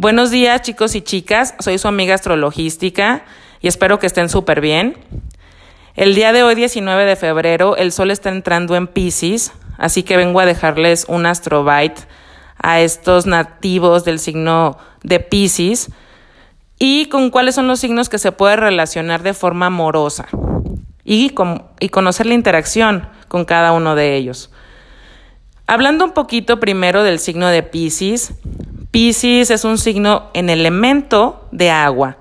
Buenos días chicos y chicas, soy su amiga astrologística y espero que estén súper bien. El día de hoy, 19 de febrero, el sol está entrando en Pisces, así que vengo a dejarles un astrobite a estos nativos del signo de Pisces y con cuáles son los signos que se puede relacionar de forma amorosa y, y conocer la interacción con cada uno de ellos. Hablando un poquito primero del signo de Pisces, Pisces es un signo en elemento de agua.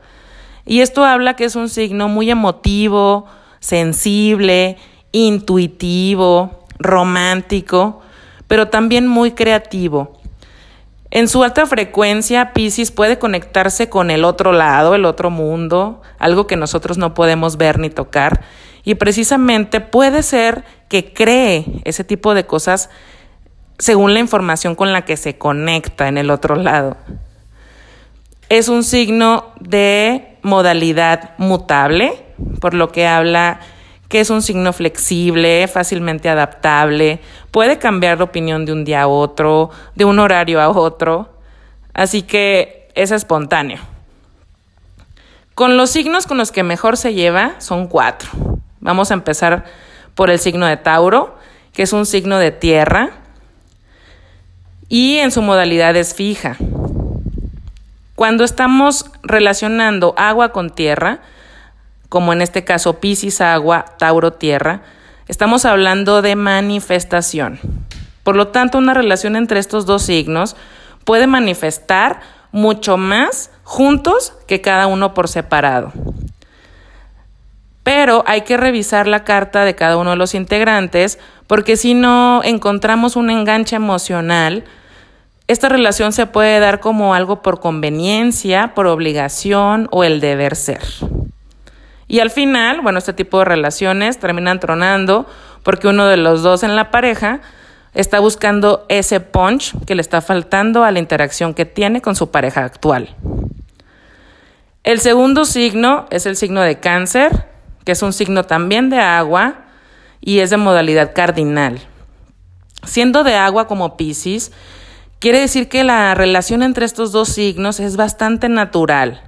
Y esto habla que es un signo muy emotivo, sensible, intuitivo, romántico, pero también muy creativo. En su alta frecuencia, Pisces puede conectarse con el otro lado, el otro mundo, algo que nosotros no podemos ver ni tocar, y precisamente puede ser que cree ese tipo de cosas según la información con la que se conecta en el otro lado. Es un signo de modalidad mutable, por lo que habla que es un signo flexible, fácilmente adaptable, puede cambiar de opinión de un día a otro, de un horario a otro, así que es espontáneo. Con los signos con los que mejor se lleva son cuatro. Vamos a empezar por el signo de Tauro, que es un signo de tierra, y en su modalidad es fija. Cuando estamos relacionando agua con tierra, como en este caso Piscis agua, Tauro tierra, estamos hablando de manifestación. Por lo tanto, una relación entre estos dos signos puede manifestar mucho más juntos que cada uno por separado. Pero hay que revisar la carta de cada uno de los integrantes porque si no encontramos un enganche emocional, esta relación se puede dar como algo por conveniencia, por obligación o el deber ser. Y al final, bueno, este tipo de relaciones terminan tronando porque uno de los dos en la pareja está buscando ese punch que le está faltando a la interacción que tiene con su pareja actual. El segundo signo es el signo de cáncer, que es un signo también de agua y es de modalidad cardinal. Siendo de agua como Pisces, Quiere decir que la relación entre estos dos signos es bastante natural.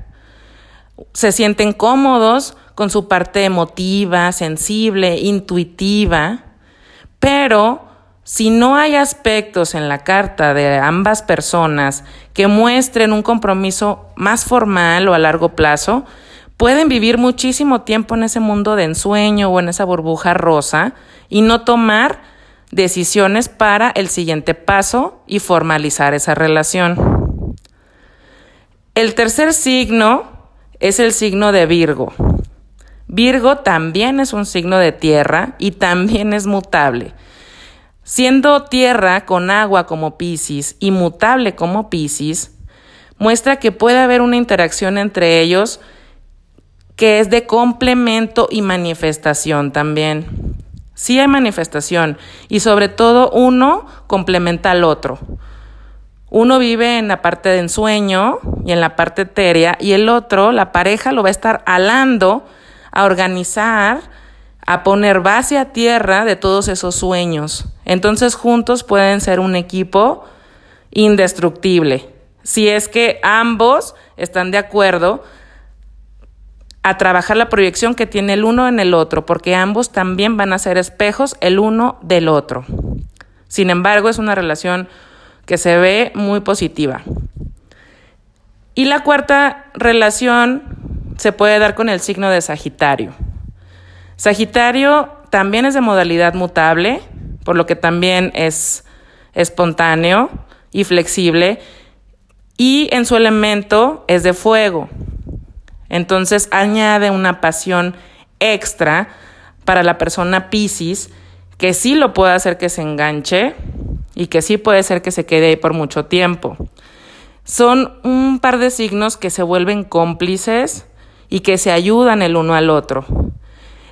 Se sienten cómodos con su parte emotiva, sensible, intuitiva, pero si no hay aspectos en la carta de ambas personas que muestren un compromiso más formal o a largo plazo, pueden vivir muchísimo tiempo en ese mundo de ensueño o en esa burbuja rosa y no tomar decisiones para el siguiente paso y formalizar esa relación. El tercer signo es el signo de Virgo. Virgo también es un signo de tierra y también es mutable. Siendo tierra con agua como Pisces y mutable como Pisces, muestra que puede haber una interacción entre ellos que es de complemento y manifestación también. Sí hay manifestación y sobre todo uno complementa al otro. Uno vive en la parte de ensueño y en la parte etérea y el otro, la pareja, lo va a estar alando a organizar, a poner base a tierra de todos esos sueños. Entonces juntos pueden ser un equipo indestructible. Si es que ambos están de acuerdo a trabajar la proyección que tiene el uno en el otro, porque ambos también van a ser espejos el uno del otro. Sin embargo, es una relación que se ve muy positiva. Y la cuarta relación se puede dar con el signo de Sagitario. Sagitario también es de modalidad mutable, por lo que también es espontáneo y flexible, y en su elemento es de fuego. Entonces añade una pasión extra para la persona Pisces que sí lo puede hacer que se enganche y que sí puede ser que se quede ahí por mucho tiempo. Son un par de signos que se vuelven cómplices y que se ayudan el uno al otro.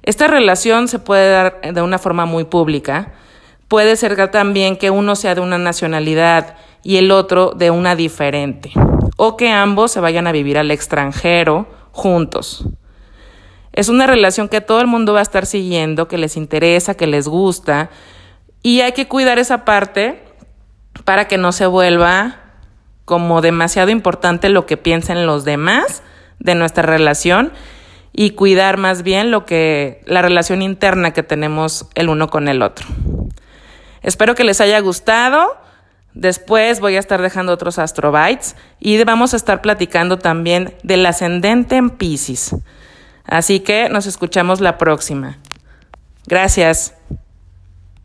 Esta relación se puede dar de una forma muy pública. Puede ser también que uno sea de una nacionalidad y el otro de una diferente. O que ambos se vayan a vivir al extranjero juntos. Es una relación que todo el mundo va a estar siguiendo, que les interesa, que les gusta, y hay que cuidar esa parte para que no se vuelva como demasiado importante lo que piensen los demás de nuestra relación y cuidar más bien lo que la relación interna que tenemos el uno con el otro. Espero que les haya gustado. Después voy a estar dejando otros astrobytes y vamos a estar platicando también del ascendente en Pisces. Así que nos escuchamos la próxima. Gracias.